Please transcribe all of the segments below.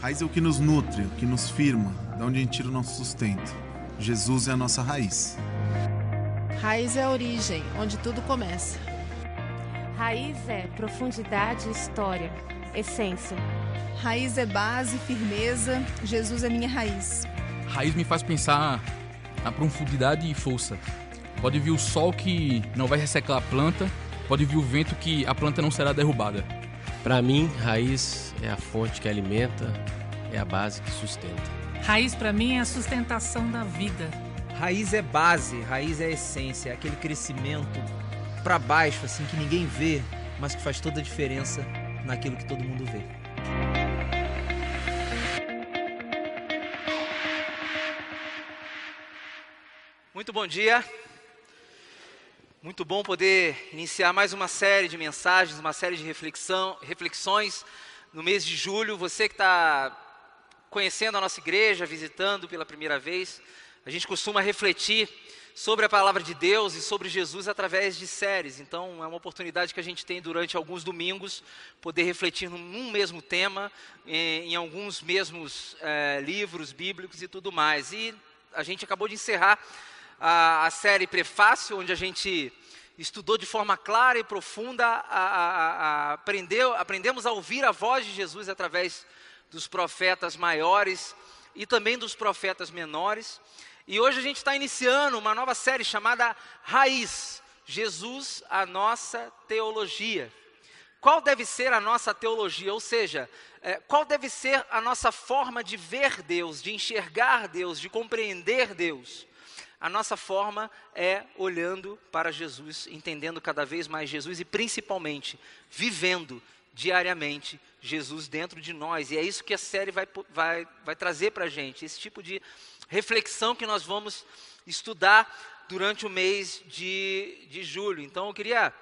Raiz é o que nos nutre, o que nos firma, de onde a gente tira o nosso sustento. Jesus é a nossa raiz. Raiz é a origem, onde tudo começa. Raiz é profundidade e história, essência. Raiz é base, firmeza. Jesus é minha raiz. Raiz me faz pensar na profundidade e força. Pode vir o sol que não vai ressecar a planta, pode vir o vento que a planta não será derrubada. Para mim, raiz é a fonte que alimenta, é a base que sustenta. Raiz para mim é a sustentação da vida. Raiz é base, raiz é essência, é aquele crescimento para baixo assim que ninguém vê, mas que faz toda a diferença naquilo que todo mundo vê. Muito bom dia. Muito bom poder iniciar mais uma série de mensagens, uma série de reflexão, reflexões no mês de julho. Você que está conhecendo a nossa igreja, visitando pela primeira vez, a gente costuma refletir sobre a palavra de Deus e sobre Jesus através de séries. Então, é uma oportunidade que a gente tem durante alguns domingos poder refletir num mesmo tema, em, em alguns mesmos é, livros bíblicos e tudo mais. E a gente acabou de encerrar a, a série Prefácio, onde a gente estudou de forma clara e profunda, a, a, a, aprendeu, aprendemos a ouvir a voz de Jesus através dos profetas maiores e também dos profetas menores. E hoje a gente está iniciando uma nova série chamada Raiz, Jesus, a nossa teologia. Qual deve ser a nossa teologia? Ou seja, é, qual deve ser a nossa forma de ver Deus, de enxergar Deus, de compreender Deus? A nossa forma é olhando para Jesus, entendendo cada vez mais Jesus e principalmente vivendo diariamente Jesus dentro de nós. E é isso que a série vai, vai, vai trazer para a gente, esse tipo de reflexão que nós vamos estudar durante o mês de, de julho. Então eu queria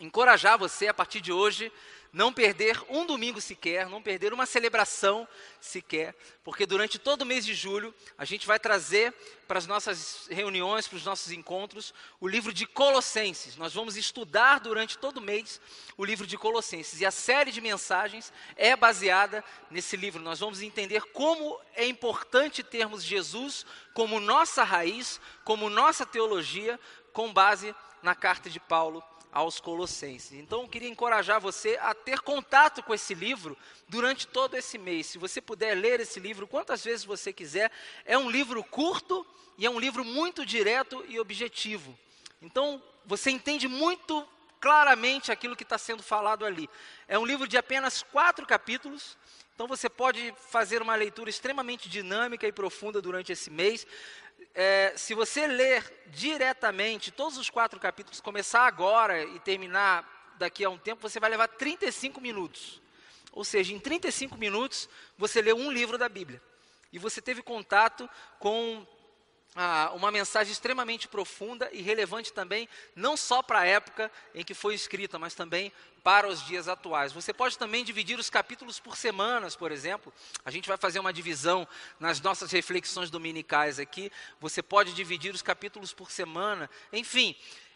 encorajar você a partir de hoje não perder um domingo sequer, não perder uma celebração sequer, porque durante todo o mês de julho a gente vai trazer para as nossas reuniões, para os nossos encontros, o livro de Colossenses. Nós vamos estudar durante todo o mês o livro de Colossenses e a série de mensagens é baseada nesse livro. Nós vamos entender como é importante termos Jesus como nossa raiz, como nossa teologia, com base na carta de Paulo aos Colossenses. Então eu queria encorajar você a ter contato com esse livro durante todo esse mês. Se você puder ler esse livro quantas vezes você quiser, é um livro curto e é um livro muito direto e objetivo. Então você entende muito claramente aquilo que está sendo falado ali. É um livro de apenas quatro capítulos. Então você pode fazer uma leitura extremamente dinâmica e profunda durante esse mês é, se você ler diretamente todos os quatro capítulos, começar agora e terminar daqui a um tempo, você vai levar 35 minutos. Ou seja, em 35 minutos, você leu um livro da Bíblia. E você teve contato com ah, uma mensagem extremamente profunda e relevante também, não só para a época em que foi escrita, mas também para os dias atuais. Você pode também dividir os capítulos por semanas, por exemplo. A gente vai fazer uma divisão nas nossas reflexões dominicais aqui. Você pode dividir os capítulos por semana. Enfim,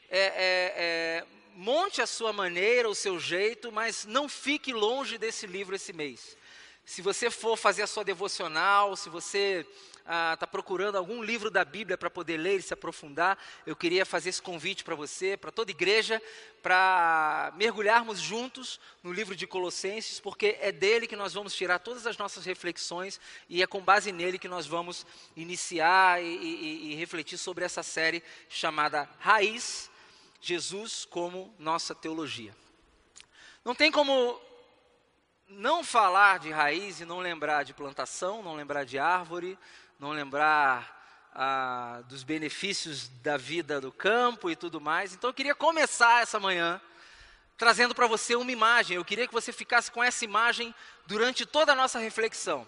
é, é, é, monte a sua maneira, o seu jeito, mas não fique longe desse livro esse mês. Se você for fazer a sua devocional, se você está ah, procurando algum livro da Bíblia para poder ler e se aprofundar, eu queria fazer esse convite para você, para toda igreja, para mergulharmos juntos no livro de Colossenses, porque é dele que nós vamos tirar todas as nossas reflexões e é com base nele que nós vamos iniciar e, e, e refletir sobre essa série chamada Raiz, Jesus como nossa teologia. Não tem como não falar de raiz e não lembrar de plantação, não lembrar de árvore, não lembrar ah, dos benefícios da vida do campo e tudo mais. Então eu queria começar essa manhã trazendo para você uma imagem. Eu queria que você ficasse com essa imagem durante toda a nossa reflexão.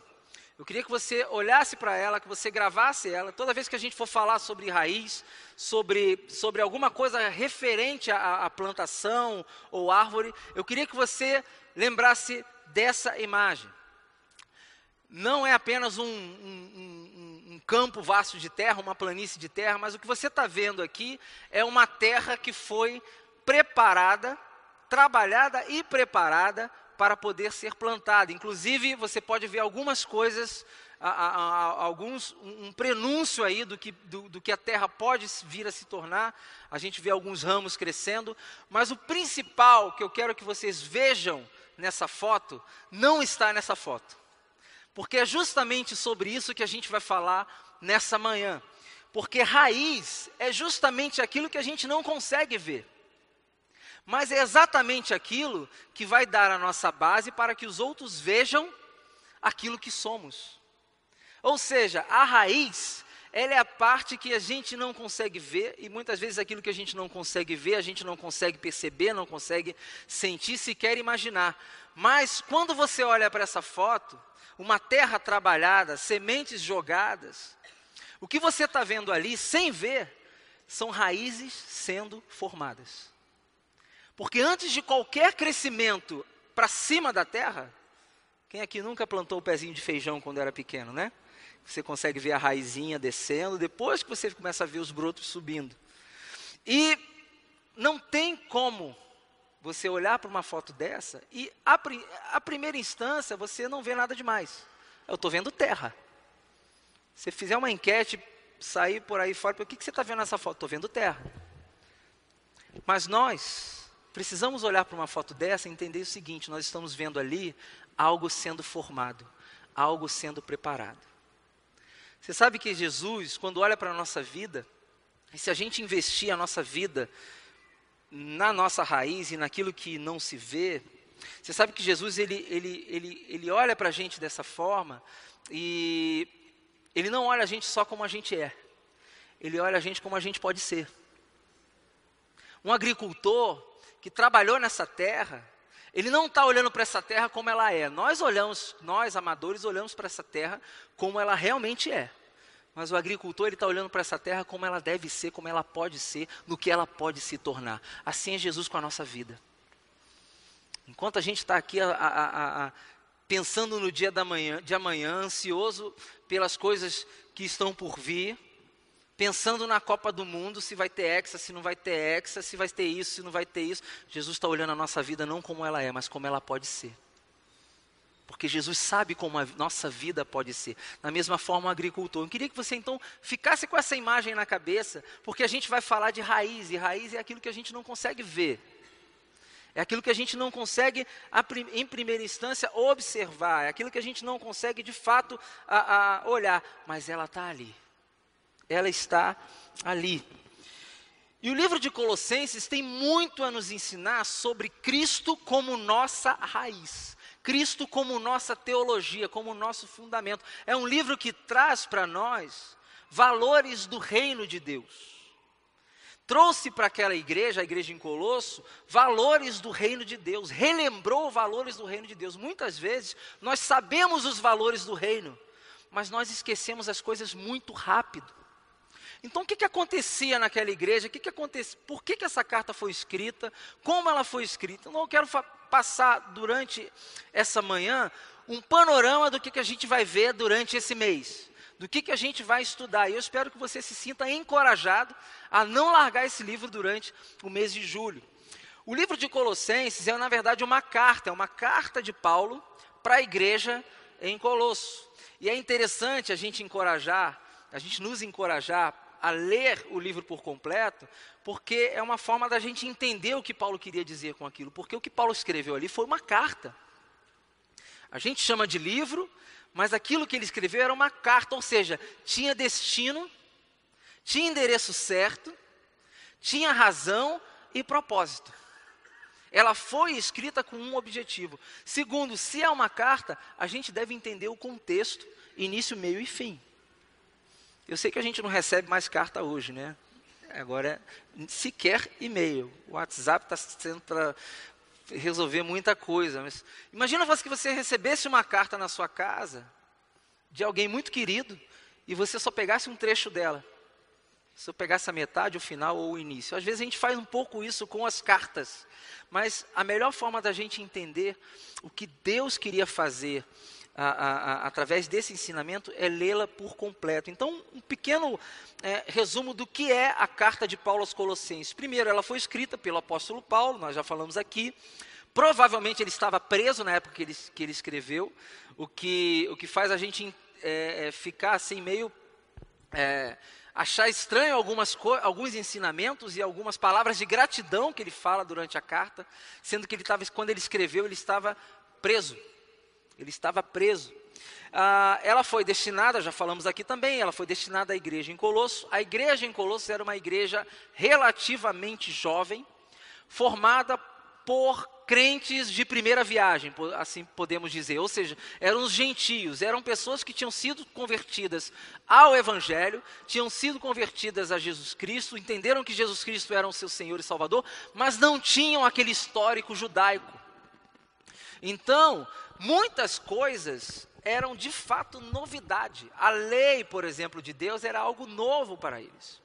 Eu queria que você olhasse para ela, que você gravasse ela. Toda vez que a gente for falar sobre raiz, sobre, sobre alguma coisa referente à, à plantação ou árvore, eu queria que você lembrasse dessa imagem. Não é apenas um, um, um, um campo vasto de terra, uma planície de terra, mas o que você está vendo aqui é uma terra que foi preparada, trabalhada e preparada para poder ser plantada. Inclusive, você pode ver algumas coisas, alguns, um, um prenúncio aí do que, do, do que a terra pode vir a se tornar. A gente vê alguns ramos crescendo, mas o principal que eu quero que vocês vejam nessa foto não está nessa foto. Porque é justamente sobre isso que a gente vai falar nessa manhã. Porque raiz é justamente aquilo que a gente não consegue ver. Mas é exatamente aquilo que vai dar a nossa base para que os outros vejam aquilo que somos. Ou seja, a raiz, ela é a parte que a gente não consegue ver, e muitas vezes aquilo que a gente não consegue ver, a gente não consegue perceber, não consegue sentir, sequer imaginar. Mas quando você olha para essa foto, uma terra trabalhada, sementes jogadas, o que você está vendo ali, sem ver, são raízes sendo formadas. Porque antes de qualquer crescimento para cima da terra, quem aqui nunca plantou o pezinho de feijão quando era pequeno, né? Você consegue ver a raizinha descendo, depois que você começa a ver os brotos subindo. E não tem como você olhar para uma foto dessa e, a, a primeira instância, você não vê nada demais. Eu estou vendo terra. Se fizer uma enquete, sair por aí fora, o que, que você está vendo nessa foto? Estou vendo terra. Mas nós precisamos olhar para uma foto dessa e entender o seguinte: nós estamos vendo ali algo sendo formado, algo sendo preparado. Você sabe que Jesus, quando olha para a nossa vida, e se a gente investir a nossa vida na nossa raiz e naquilo que não se vê, você sabe que Jesus ele, ele, ele, ele olha para a gente dessa forma e ele não olha a gente só como a gente é, ele olha a gente como a gente pode ser. Um agricultor que trabalhou nessa terra, ele não está olhando para essa terra como ela é. Nós olhamos, nós amadores olhamos para essa terra como ela realmente é. Mas o agricultor ele está olhando para essa terra como ela deve ser, como ela pode ser, no que ela pode se tornar. Assim é Jesus com a nossa vida. Enquanto a gente está aqui a, a, a, pensando no dia da manhã, de amanhã, ansioso pelas coisas que estão por vir, pensando na Copa do Mundo, se vai ter hexa, se não vai ter hexa, se vai ter isso, se não vai ter isso. Jesus está olhando a nossa vida não como ela é, mas como ela pode ser. Porque Jesus sabe como a nossa vida pode ser. Da mesma forma, o agricultor. Eu queria que você então ficasse com essa imagem na cabeça, porque a gente vai falar de raiz, e raiz é aquilo que a gente não consegue ver. É aquilo que a gente não consegue, em primeira instância, observar. É aquilo que a gente não consegue, de fato, a, a olhar. Mas ela está ali. Ela está ali. E o livro de Colossenses tem muito a nos ensinar sobre Cristo como nossa raiz. Cristo como nossa teologia, como nosso fundamento. É um livro que traz para nós valores do reino de Deus. Trouxe para aquela igreja, a igreja em Colosso, valores do reino de Deus, relembrou valores do reino de Deus. Muitas vezes nós sabemos os valores do reino, mas nós esquecemos as coisas muito rápido. Então, o que, que acontecia naquela igreja? O que, que acontecia? Por que, que essa carta foi escrita? Como ela foi escrita? Eu quero passar durante essa manhã um panorama do que, que a gente vai ver durante esse mês, do que, que a gente vai estudar. E eu espero que você se sinta encorajado a não largar esse livro durante o mês de julho. O livro de Colossenses é, na verdade, uma carta, é uma carta de Paulo para a igreja em Colosso. E é interessante a gente encorajar, a gente nos encorajar a ler o livro por completo, porque é uma forma da gente entender o que Paulo queria dizer com aquilo. Porque o que Paulo escreveu ali foi uma carta. A gente chama de livro, mas aquilo que ele escreveu era uma carta, ou seja, tinha destino, tinha endereço certo, tinha razão e propósito. Ela foi escrita com um objetivo. Segundo, se é uma carta, a gente deve entender o contexto, início, meio e fim. Eu sei que a gente não recebe mais carta hoje, né? Agora, sequer e-mail. O WhatsApp está sendo para resolver muita coisa. Mas imagina que você recebesse uma carta na sua casa de alguém muito querido e você só pegasse um trecho dela. Se eu pegasse a metade, o final ou o início. Às vezes a gente faz um pouco isso com as cartas. Mas a melhor forma da gente entender o que Deus queria fazer a, a, através desse ensinamento é lê-la por completo. Então, um pequeno é, resumo do que é a carta de Paulo aos Colossenses. Primeiro, ela foi escrita pelo apóstolo Paulo, nós já falamos aqui, Provavelmente ele estava preso na época que ele, que ele escreveu, o que, o que faz a gente é, é, ficar assim meio. É, achar estranho algumas alguns ensinamentos e algumas palavras de gratidão que ele fala durante a carta, sendo que ele estava, quando ele escreveu, ele estava preso. Ele estava preso. Ah, ela foi destinada, já falamos aqui também, ela foi destinada à igreja em Colosso. A igreja em Colosso era uma igreja relativamente jovem, formada por crentes de primeira viagem, assim podemos dizer. Ou seja, eram os gentios, eram pessoas que tinham sido convertidas ao Evangelho, tinham sido convertidas a Jesus Cristo, entenderam que Jesus Cristo era o seu Senhor e Salvador, mas não tinham aquele histórico judaico. Então, muitas coisas eram de fato novidade. A lei, por exemplo, de Deus era algo novo para eles.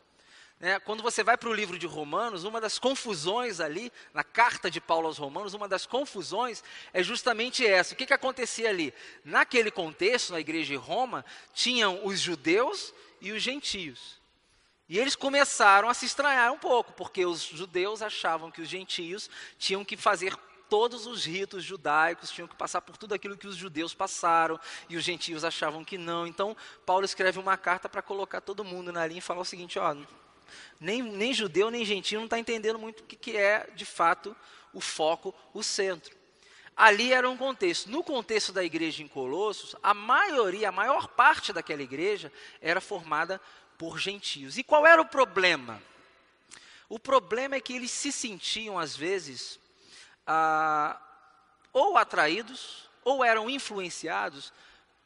Né? Quando você vai para o livro de Romanos, uma das confusões ali, na carta de Paulo aos Romanos, uma das confusões é justamente essa. O que, que acontecia ali? Naquele contexto, na igreja de Roma, tinham os judeus e os gentios. E eles começaram a se estranhar um pouco, porque os judeus achavam que os gentios tinham que fazer todos os ritos judaicos, tinham que passar por tudo aquilo que os judeus passaram, e os gentios achavam que não. Então, Paulo escreve uma carta para colocar todo mundo na linha e falar o seguinte: ó, nem, nem judeu, nem gentio não está entendendo muito o que, que é, de fato, o foco, o centro. Ali era um contexto. No contexto da igreja em Colossos, a maioria, a maior parte daquela igreja era formada por gentios. E qual era o problema? O problema é que eles se sentiam, às vezes, ah, ou atraídos, ou eram influenciados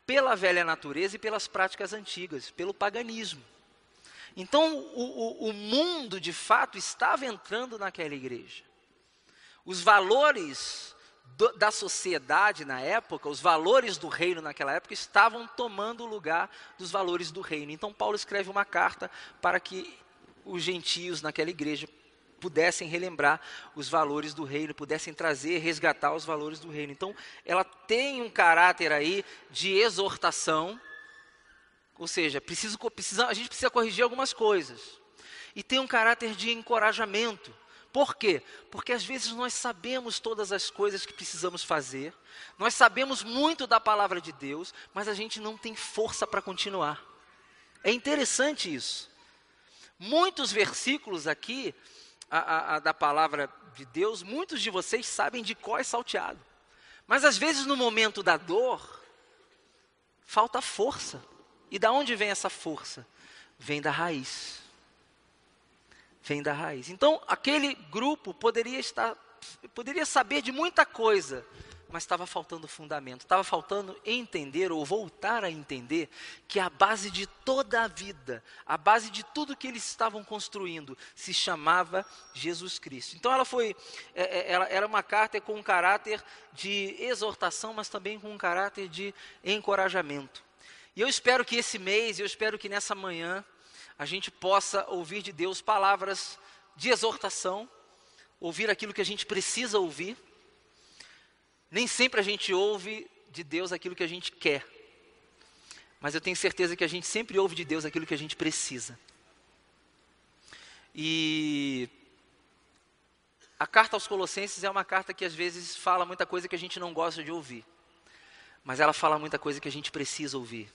pela velha natureza e pelas práticas antigas, pelo paganismo. Então, o, o, o mundo, de fato, estava entrando naquela igreja. Os valores do, da sociedade na época, os valores do reino naquela época, estavam tomando o lugar dos valores do reino. Então, Paulo escreve uma carta para que os gentios naquela igreja pudessem relembrar os valores do reino, pudessem trazer, resgatar os valores do reino. Então, ela tem um caráter aí de exortação, ou seja, preciso, precisa, a gente precisa corrigir algumas coisas. E tem um caráter de encorajamento. Por quê? Porque às vezes nós sabemos todas as coisas que precisamos fazer, nós sabemos muito da palavra de Deus, mas a gente não tem força para continuar. É interessante isso. Muitos versículos aqui a, a, da palavra de Deus, muitos de vocês sabem de qual é salteado. Mas às vezes no momento da dor, falta força. E da onde vem essa força? Vem da raiz. Vem da raiz. Então, aquele grupo poderia estar poderia saber de muita coisa, mas estava faltando fundamento, estava faltando entender ou voltar a entender que a base de toda a vida, a base de tudo que eles estavam construindo, se chamava Jesus Cristo. Então ela foi, é, é, ela era uma carta com um caráter de exortação, mas também com um caráter de encorajamento. E eu espero que esse mês, eu espero que nessa manhã, a gente possa ouvir de Deus palavras de exortação, ouvir aquilo que a gente precisa ouvir. Nem sempre a gente ouve de Deus aquilo que a gente quer, mas eu tenho certeza que a gente sempre ouve de Deus aquilo que a gente precisa. E a carta aos Colossenses é uma carta que às vezes fala muita coisa que a gente não gosta de ouvir, mas ela fala muita coisa que a gente precisa ouvir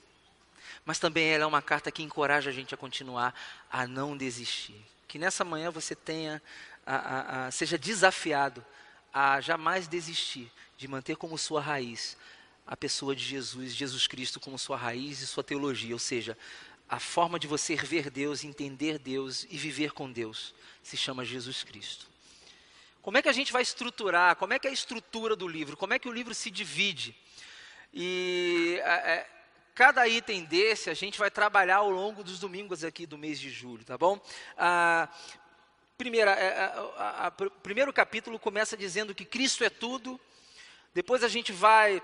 mas também ela é uma carta que encoraja a gente a continuar, a não desistir. Que nessa manhã você tenha, a, a, a, seja desafiado a jamais desistir, de manter como sua raiz a pessoa de Jesus, Jesus Cristo como sua raiz e sua teologia, ou seja, a forma de você ver Deus, entender Deus e viver com Deus se chama Jesus Cristo. Como é que a gente vai estruturar? Como é que é a estrutura do livro? Como é que o livro se divide? E é, Cada item desse a gente vai trabalhar ao longo dos domingos aqui do mês de julho, tá bom? Ah, primeira, a, a, a, o primeiro capítulo começa dizendo que Cristo é tudo. Depois a gente vai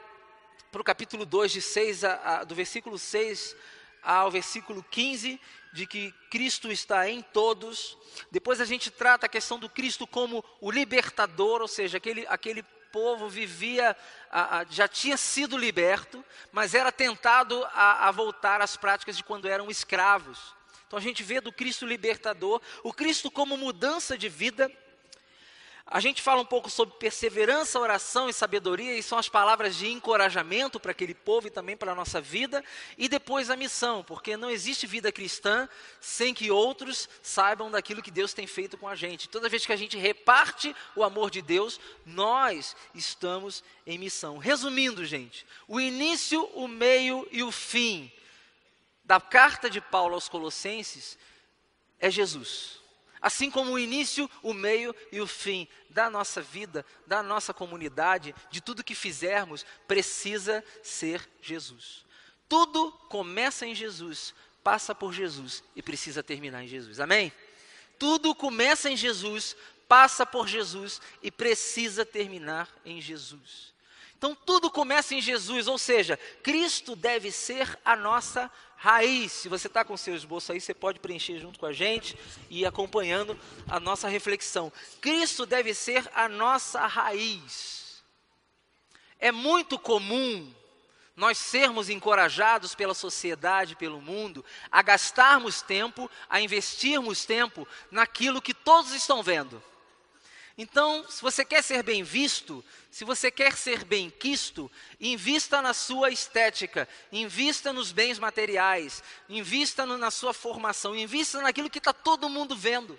para o capítulo 2, de 6 a, do versículo 6 ao versículo 15, de que Cristo está em todos. Depois a gente trata a questão do Cristo como o libertador, ou seja, aquele, aquele povo vivia, já tinha sido liberto, mas era tentado a, a voltar às práticas de quando eram escravos. Então a gente vê do Cristo libertador, o Cristo como mudança de vida. A gente fala um pouco sobre perseverança, oração e sabedoria, e são as palavras de encorajamento para aquele povo e também para a nossa vida, e depois a missão, porque não existe vida cristã sem que outros saibam daquilo que Deus tem feito com a gente. Toda vez que a gente reparte o amor de Deus, nós estamos em missão. Resumindo, gente, o início, o meio e o fim da carta de Paulo aos Colossenses é Jesus. Assim como o início, o meio e o fim da nossa vida, da nossa comunidade, de tudo que fizermos, precisa ser Jesus. Tudo começa em Jesus, passa por Jesus e precisa terminar em Jesus. Amém? Tudo começa em Jesus, passa por Jesus e precisa terminar em Jesus. Então tudo começa em Jesus, ou seja, Cristo deve ser a nossa raiz. Se você está com seu esboço aí, você pode preencher junto com a gente e acompanhando a nossa reflexão. Cristo deve ser a nossa raiz. É muito comum nós sermos encorajados pela sociedade, pelo mundo, a gastarmos tempo, a investirmos tempo naquilo que todos estão vendo. Então, se você quer ser bem visto, se você quer ser bem quisto, invista na sua estética, invista nos bens materiais, invista no, na sua formação, invista naquilo que está todo mundo vendo.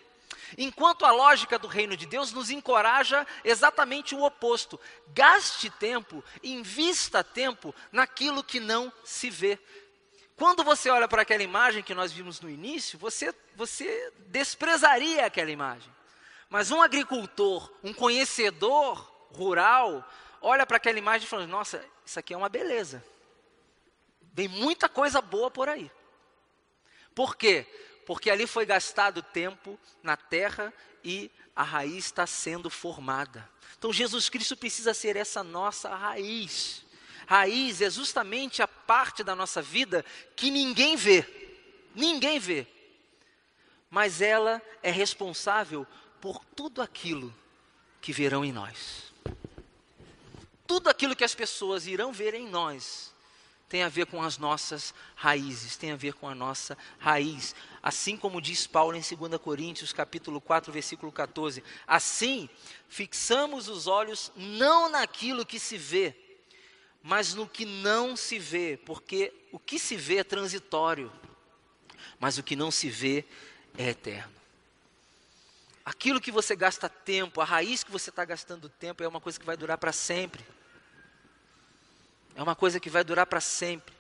Enquanto a lógica do reino de Deus nos encoraja exatamente o oposto. Gaste tempo, invista tempo naquilo que não se vê. Quando você olha para aquela imagem que nós vimos no início, você, você desprezaria aquela imagem. Mas um agricultor, um conhecedor rural, olha para aquela imagem e fala: Nossa, isso aqui é uma beleza. Vem muita coisa boa por aí. Por quê? Porque ali foi gastado tempo na terra e a raiz está sendo formada. Então Jesus Cristo precisa ser essa nossa raiz. Raiz é justamente a parte da nossa vida que ninguém vê. Ninguém vê. Mas ela é responsável por tudo aquilo que verão em nós. Tudo aquilo que as pessoas irão ver em nós tem a ver com as nossas raízes, tem a ver com a nossa raiz. Assim como diz Paulo em 2 Coríntios, capítulo 4, versículo 14. Assim, fixamos os olhos não naquilo que se vê, mas no que não se vê, porque o que se vê é transitório, mas o que não se vê é eterno. Aquilo que você gasta tempo, a raiz que você está gastando tempo, é uma coisa que vai durar para sempre. É uma coisa que vai durar para sempre.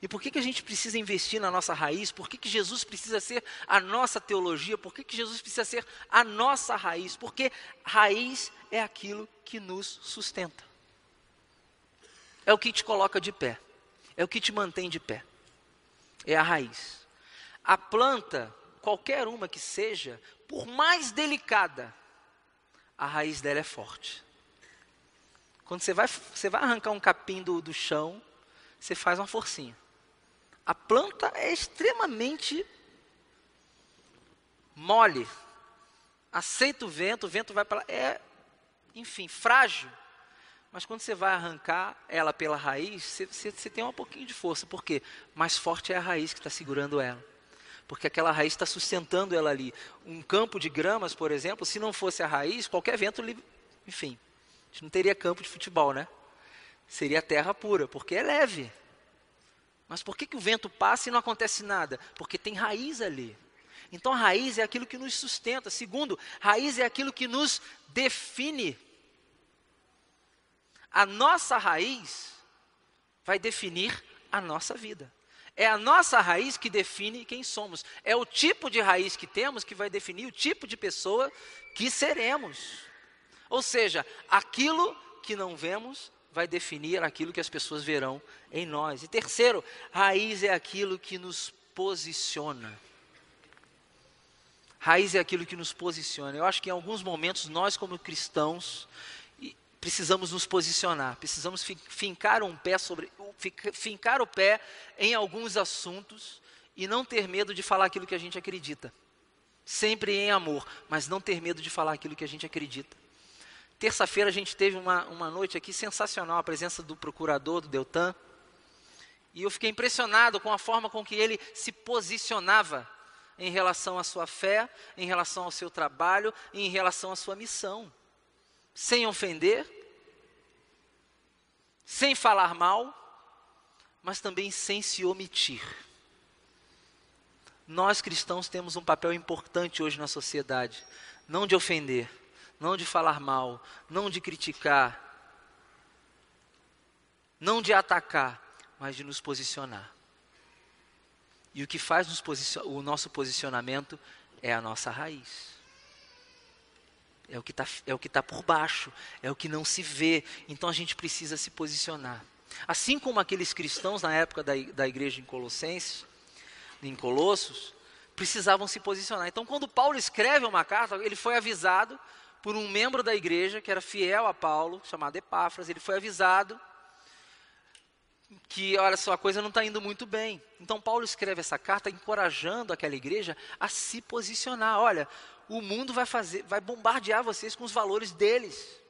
E por que, que a gente precisa investir na nossa raiz? Por que, que Jesus precisa ser a nossa teologia? Por que, que Jesus precisa ser a nossa raiz? Porque raiz é aquilo que nos sustenta. É o que te coloca de pé. É o que te mantém de pé. É a raiz. A planta, qualquer uma que seja, por mais delicada, a raiz dela é forte. Quando você vai, você vai arrancar um capim do, do chão, você faz uma forcinha. A planta é extremamente mole. Aceita o vento, o vento vai para. É, enfim, frágil. Mas quando você vai arrancar ela pela raiz, você, você, você tem um pouquinho de força. Por quê? Mais forte é a raiz que está segurando ela porque aquela raiz está sustentando ela ali. Um campo de gramas, por exemplo, se não fosse a raiz, qualquer vento, enfim, a gente não teria campo de futebol, né? Seria terra pura, porque é leve. Mas por que, que o vento passa e não acontece nada? Porque tem raiz ali. Então, a raiz é aquilo que nos sustenta. Segundo, raiz é aquilo que nos define. A nossa raiz vai definir a nossa vida. É a nossa raiz que define quem somos. É o tipo de raiz que temos que vai definir o tipo de pessoa que seremos. Ou seja, aquilo que não vemos vai definir aquilo que as pessoas verão em nós. E terceiro, raiz é aquilo que nos posiciona. Raiz é aquilo que nos posiciona. Eu acho que em alguns momentos nós, como cristãos, precisamos nos posicionar, precisamos fincar um pé sobre, fincar o pé em alguns assuntos e não ter medo de falar aquilo que a gente acredita. Sempre em amor, mas não ter medo de falar aquilo que a gente acredita. Terça-feira a gente teve uma, uma noite aqui sensacional, a presença do procurador do Deltan. E eu fiquei impressionado com a forma com que ele se posicionava em relação à sua fé, em relação ao seu trabalho, em relação à sua missão. sem ofender, sem falar mal, mas também sem se omitir. Nós cristãos temos um papel importante hoje na sociedade, não de ofender, não de falar mal, não de criticar, não de atacar, mas de nos posicionar. E o que faz o nosso posicionamento é a nossa raiz. É o que está é tá por baixo, é o que não se vê. Então a gente precisa se posicionar. Assim como aqueles cristãos na época da, da igreja em Colossenses, em Colossos, precisavam se posicionar. Então, quando Paulo escreve uma carta, ele foi avisado por um membro da igreja que era fiel a Paulo, chamado Epáfras. Ele foi avisado que, olha só, a coisa não está indo muito bem. Então, Paulo escreve essa carta encorajando aquela igreja a se posicionar. Olha, o mundo vai fazer, vai bombardear vocês com os valores deles.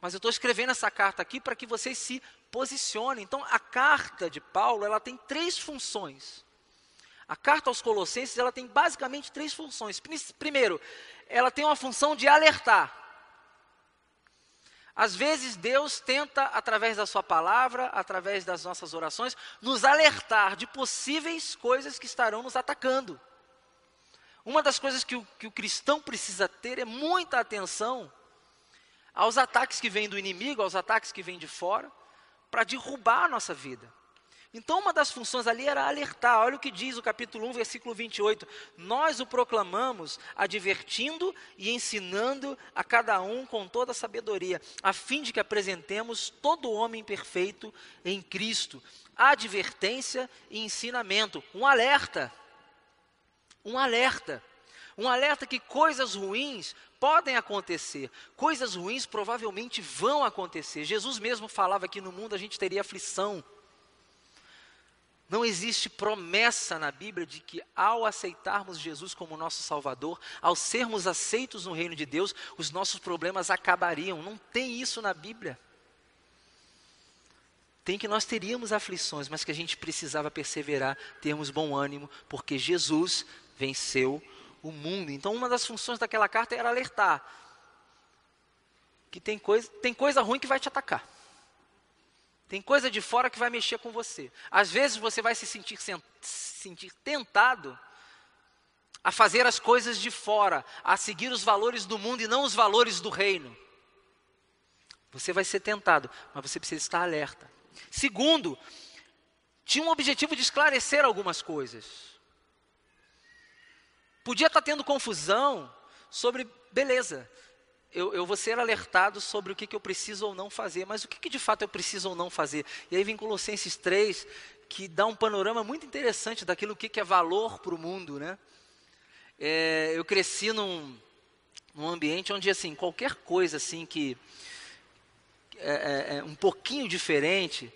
Mas eu estou escrevendo essa carta aqui para que vocês se posicionem. Então, a carta de Paulo, ela tem três funções. A carta aos Colossenses, ela tem basicamente três funções. Primeiro, ela tem uma função de alertar. Às vezes Deus tenta, através da Sua palavra, através das nossas orações, nos alertar de possíveis coisas que estarão nos atacando. Uma das coisas que o, que o cristão precisa ter é muita atenção aos ataques que vêm do inimigo, aos ataques que vêm de fora, para derrubar a nossa vida. Então, uma das funções ali era alertar. Olha o que diz o capítulo 1, versículo 28. Nós o proclamamos, advertindo e ensinando a cada um com toda a sabedoria, a fim de que apresentemos todo homem perfeito em Cristo. Advertência e ensinamento. Um alerta. Um alerta. Um alerta que coisas ruins podem acontecer, coisas ruins provavelmente vão acontecer. Jesus mesmo falava que no mundo a gente teria aflição. Não existe promessa na Bíblia de que ao aceitarmos Jesus como nosso Salvador, ao sermos aceitos no reino de Deus, os nossos problemas acabariam. Não tem isso na Bíblia. Tem que nós teríamos aflições, mas que a gente precisava perseverar, termos bom ânimo, porque Jesus venceu o mundo. Então, uma das funções daquela carta era alertar que tem coisa, tem coisa ruim que vai te atacar. Tem coisa de fora que vai mexer com você. Às vezes você vai se sentir, se sentir tentado a fazer as coisas de fora, a seguir os valores do mundo e não os valores do reino. Você vai ser tentado, mas você precisa estar alerta. Segundo, tinha um objetivo de esclarecer algumas coisas. Podia estar tendo confusão sobre beleza eu, eu vou ser alertado sobre o que, que eu preciso ou não fazer, mas o que, que de fato eu preciso ou não fazer? E aí vem Colossenses 3, que dá um panorama muito interessante daquilo que, que é valor para o mundo, né? É, eu cresci num, num ambiente onde, assim, qualquer coisa, assim, que é, é, é um pouquinho diferente,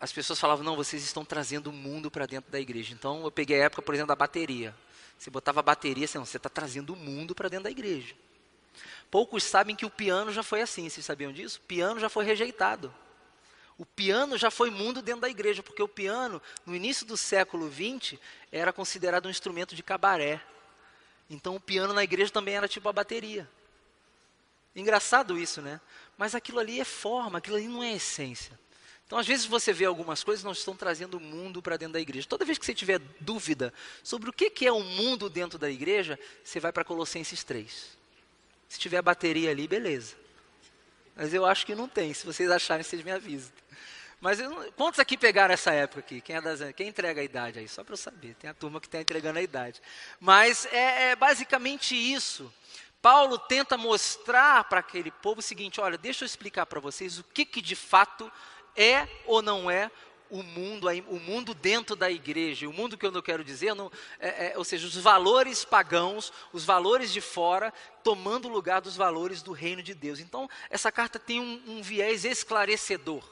as pessoas falavam, não, vocês estão trazendo o mundo para dentro da igreja. Então, eu peguei a época, por exemplo, da bateria. Você botava bateria, assim, não, você está trazendo o mundo para dentro da igreja. Poucos sabem que o piano já foi assim, vocês sabiam disso? O piano já foi rejeitado. O piano já foi mundo dentro da igreja, porque o piano, no início do século XX, era considerado um instrumento de cabaré. Então o piano na igreja também era tipo a bateria. Engraçado isso, né? Mas aquilo ali é forma, aquilo ali não é essência. Então, às vezes, você vê algumas coisas não estão trazendo o mundo para dentro da igreja. Toda vez que você tiver dúvida sobre o que é o mundo dentro da igreja, você vai para Colossenses 3. Se tiver bateria ali, beleza. Mas eu acho que não tem. Se vocês acharem, vocês me avisam. Mas eu, quantos aqui pegaram essa época aqui? Quem, é das, quem entrega a idade aí? Só para eu saber. Tem a turma que está entregando a idade. Mas é, é basicamente isso. Paulo tenta mostrar para aquele povo o seguinte: olha, deixa eu explicar para vocês o que, que de fato é ou não é o mundo, o mundo dentro da igreja, o mundo que eu não quero dizer, não, é, é, ou seja, os valores pagãos, os valores de fora, tomando lugar dos valores do reino de Deus. Então, essa carta tem um, um viés esclarecedor,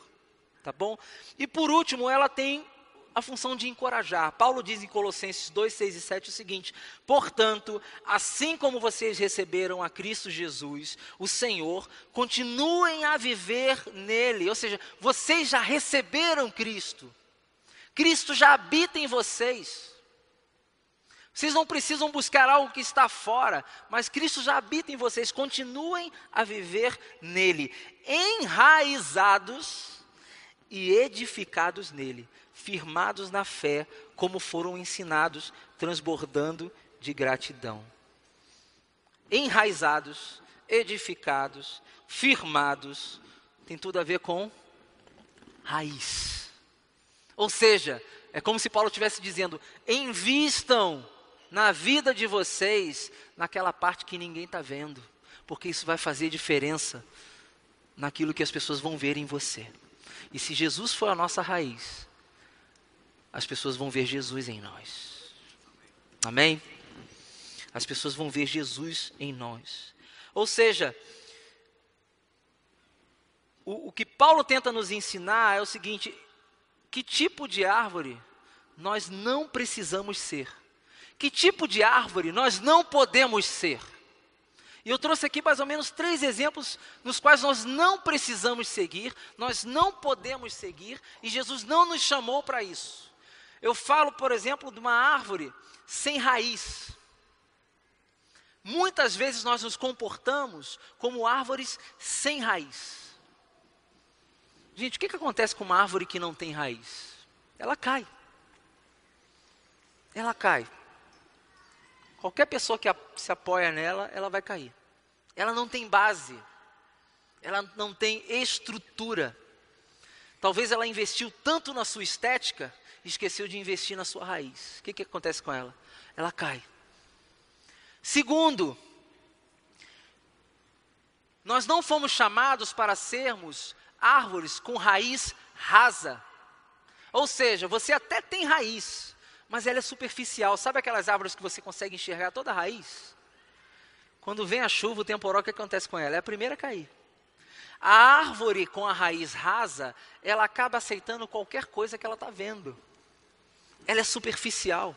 tá bom? E por último, ela tem a função de encorajar. Paulo diz em Colossenses 2, 6 e 7 o seguinte: Portanto, assim como vocês receberam a Cristo Jesus, o Senhor, continuem a viver nele. Ou seja, vocês já receberam Cristo. Cristo já habita em vocês. Vocês não precisam buscar algo que está fora, mas Cristo já habita em vocês. Continuem a viver nele, enraizados e edificados nele, firmados na fé, como foram ensinados, transbordando de gratidão. Enraizados, edificados, firmados, tem tudo a ver com raiz. Ou seja, é como se Paulo estivesse dizendo: invistam na vida de vocês, naquela parte que ninguém está vendo, porque isso vai fazer diferença naquilo que as pessoas vão ver em você. E se Jesus for a nossa raiz, as pessoas vão ver Jesus em nós. Amém? As pessoas vão ver Jesus em nós. Ou seja, o, o que Paulo tenta nos ensinar é o seguinte: que tipo de árvore nós não precisamos ser? Que tipo de árvore nós não podemos ser? E eu trouxe aqui mais ou menos três exemplos nos quais nós não precisamos seguir, nós não podemos seguir e Jesus não nos chamou para isso. Eu falo, por exemplo, de uma árvore sem raiz. Muitas vezes nós nos comportamos como árvores sem raiz. Gente, o que, que acontece com uma árvore que não tem raiz? Ela cai. Ela cai. Qualquer pessoa que se apoia nela, ela vai cair. Ela não tem base. Ela não tem estrutura. Talvez ela investiu tanto na sua estética esqueceu de investir na sua raiz. O que, que acontece com ela? Ela cai. Segundo, nós não fomos chamados para sermos árvores com raiz rasa. Ou seja, você até tem raiz, mas ela é superficial. Sabe aquelas árvores que você consegue enxergar toda a raiz? Quando vem a chuva, o temporal, o que acontece com ela? É a primeira a cair. A árvore com a raiz rasa, ela acaba aceitando qualquer coisa que ela está vendo. Ela é superficial.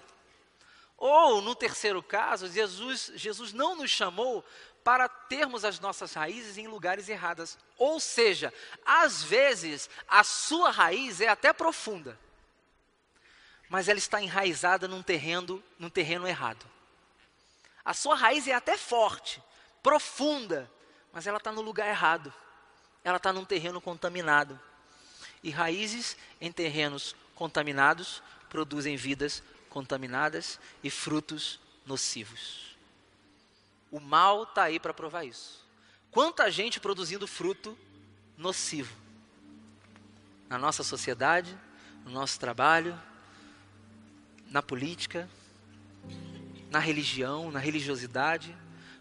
Ou, no terceiro caso, Jesus, Jesus não nos chamou para termos as nossas raízes em lugares errados. Ou seja, às vezes, a sua raiz é até profunda mas ela está enraizada num terreno, num terreno errado. A sua raiz é até forte, profunda, mas ela está no lugar errado. Ela está num terreno contaminado. E raízes em terrenos contaminados produzem vidas contaminadas e frutos nocivos. O mal está aí para provar isso. Quanta gente produzindo fruto nocivo na nossa sociedade, no nosso trabalho, na política, na religião, na religiosidade.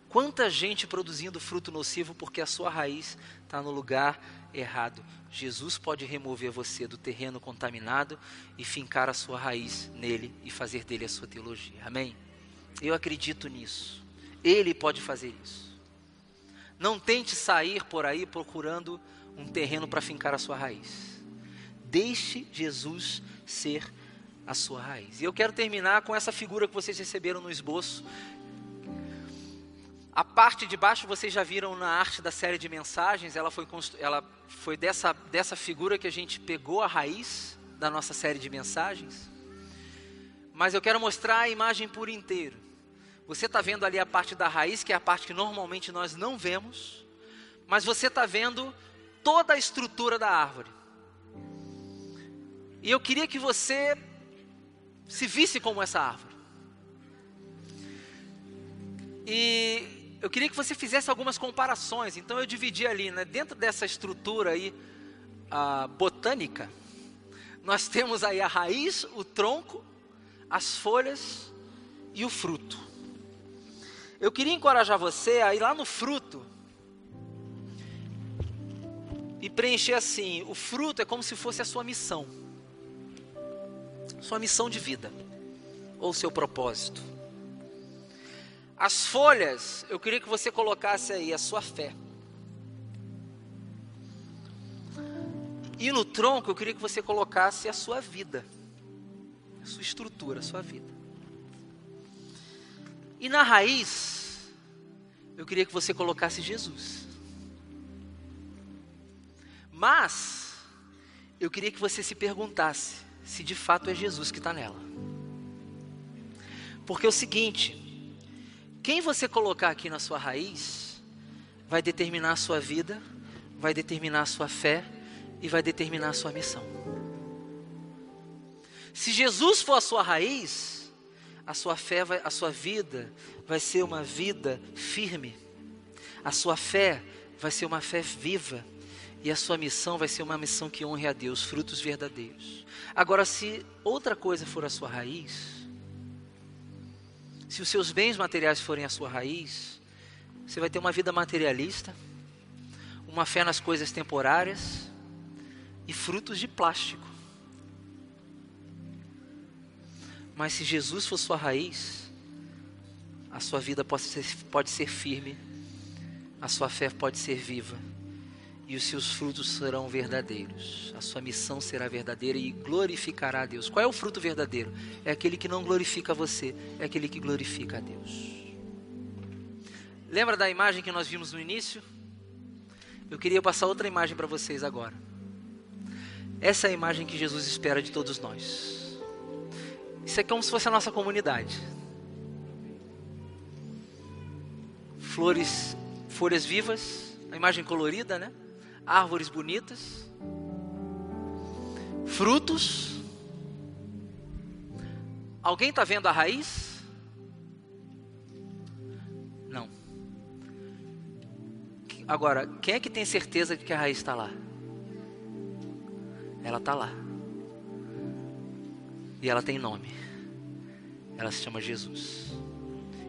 Quanta gente produzindo fruto nocivo porque a sua raiz está no lugar errado. Jesus pode remover você do terreno contaminado e fincar a sua raiz nele e fazer dele a sua teologia. Amém? Eu acredito nisso. Ele pode fazer isso. Não tente sair por aí procurando um terreno para fincar a sua raiz. Deixe Jesus ser a sua raiz. E eu quero terminar com essa figura que vocês receberam no esboço. A parte de baixo vocês já viram na arte da série de mensagens, ela foi, ela foi dessa, dessa figura que a gente pegou a raiz da nossa série de mensagens. Mas eu quero mostrar a imagem por inteiro. Você está vendo ali a parte da raiz, que é a parte que normalmente nós não vemos, mas você está vendo toda a estrutura da árvore. E eu queria que você se visse como essa árvore. E eu queria que você fizesse algumas comparações. Então eu dividi ali, né, dentro dessa estrutura aí a botânica, nós temos aí a raiz, o tronco, as folhas e o fruto. Eu queria encorajar você a ir lá no fruto e preencher assim: o fruto é como se fosse a sua missão sua missão de vida ou seu propósito. As folhas, eu queria que você colocasse aí a sua fé. E no tronco, eu queria que você colocasse a sua vida, a sua estrutura, a sua vida. E na raiz, eu queria que você colocasse Jesus. Mas, eu queria que você se perguntasse: se de fato é Jesus que está nela. Porque é o seguinte, quem você colocar aqui na sua raiz vai determinar a sua vida, vai determinar a sua fé e vai determinar a sua missão. Se Jesus for a sua raiz, a sua fé, vai, a sua vida vai ser uma vida firme. A sua fé vai ser uma fé viva. E a sua missão vai ser uma missão que honre a Deus, frutos verdadeiros. Agora, se outra coisa for a sua raiz, se os seus bens materiais forem a sua raiz, você vai ter uma vida materialista, uma fé nas coisas temporárias e frutos de plástico. Mas se Jesus for sua raiz, a sua vida pode ser, pode ser firme, a sua fé pode ser viva e os seus frutos serão verdadeiros. A sua missão será verdadeira e glorificará a Deus. Qual é o fruto verdadeiro? É aquele que não glorifica você, é aquele que glorifica a Deus. Lembra da imagem que nós vimos no início? Eu queria passar outra imagem para vocês agora. Essa é a imagem que Jesus espera de todos nós. Isso é como se fosse a nossa comunidade. Flores, folhas vivas, a imagem colorida, né? Árvores bonitas, frutos. Alguém está vendo a raiz? Não. Agora, quem é que tem certeza de que a raiz está lá? Ela está lá. E ela tem nome. Ela se chama Jesus.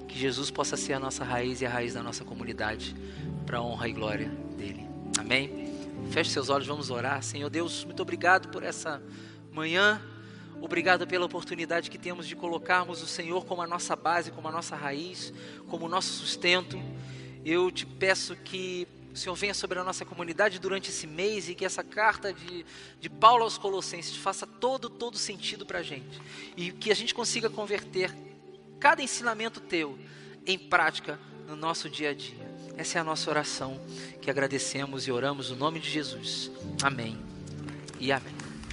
Que Jesus possa ser a nossa raiz e a raiz da nossa comunidade, para a honra e glória dele. Amém? Feche seus olhos, vamos orar. Senhor Deus, muito obrigado por essa manhã. Obrigado pela oportunidade que temos de colocarmos o Senhor como a nossa base, como a nossa raiz, como o nosso sustento. Eu te peço que o Senhor venha sobre a nossa comunidade durante esse mês e que essa carta de, de Paulo aos Colossenses faça todo, todo sentido para a gente. E que a gente consiga converter cada ensinamento teu em prática no nosso dia a dia. Essa é a nossa oração que agradecemos e oramos no nome de Jesus. Amém e amém.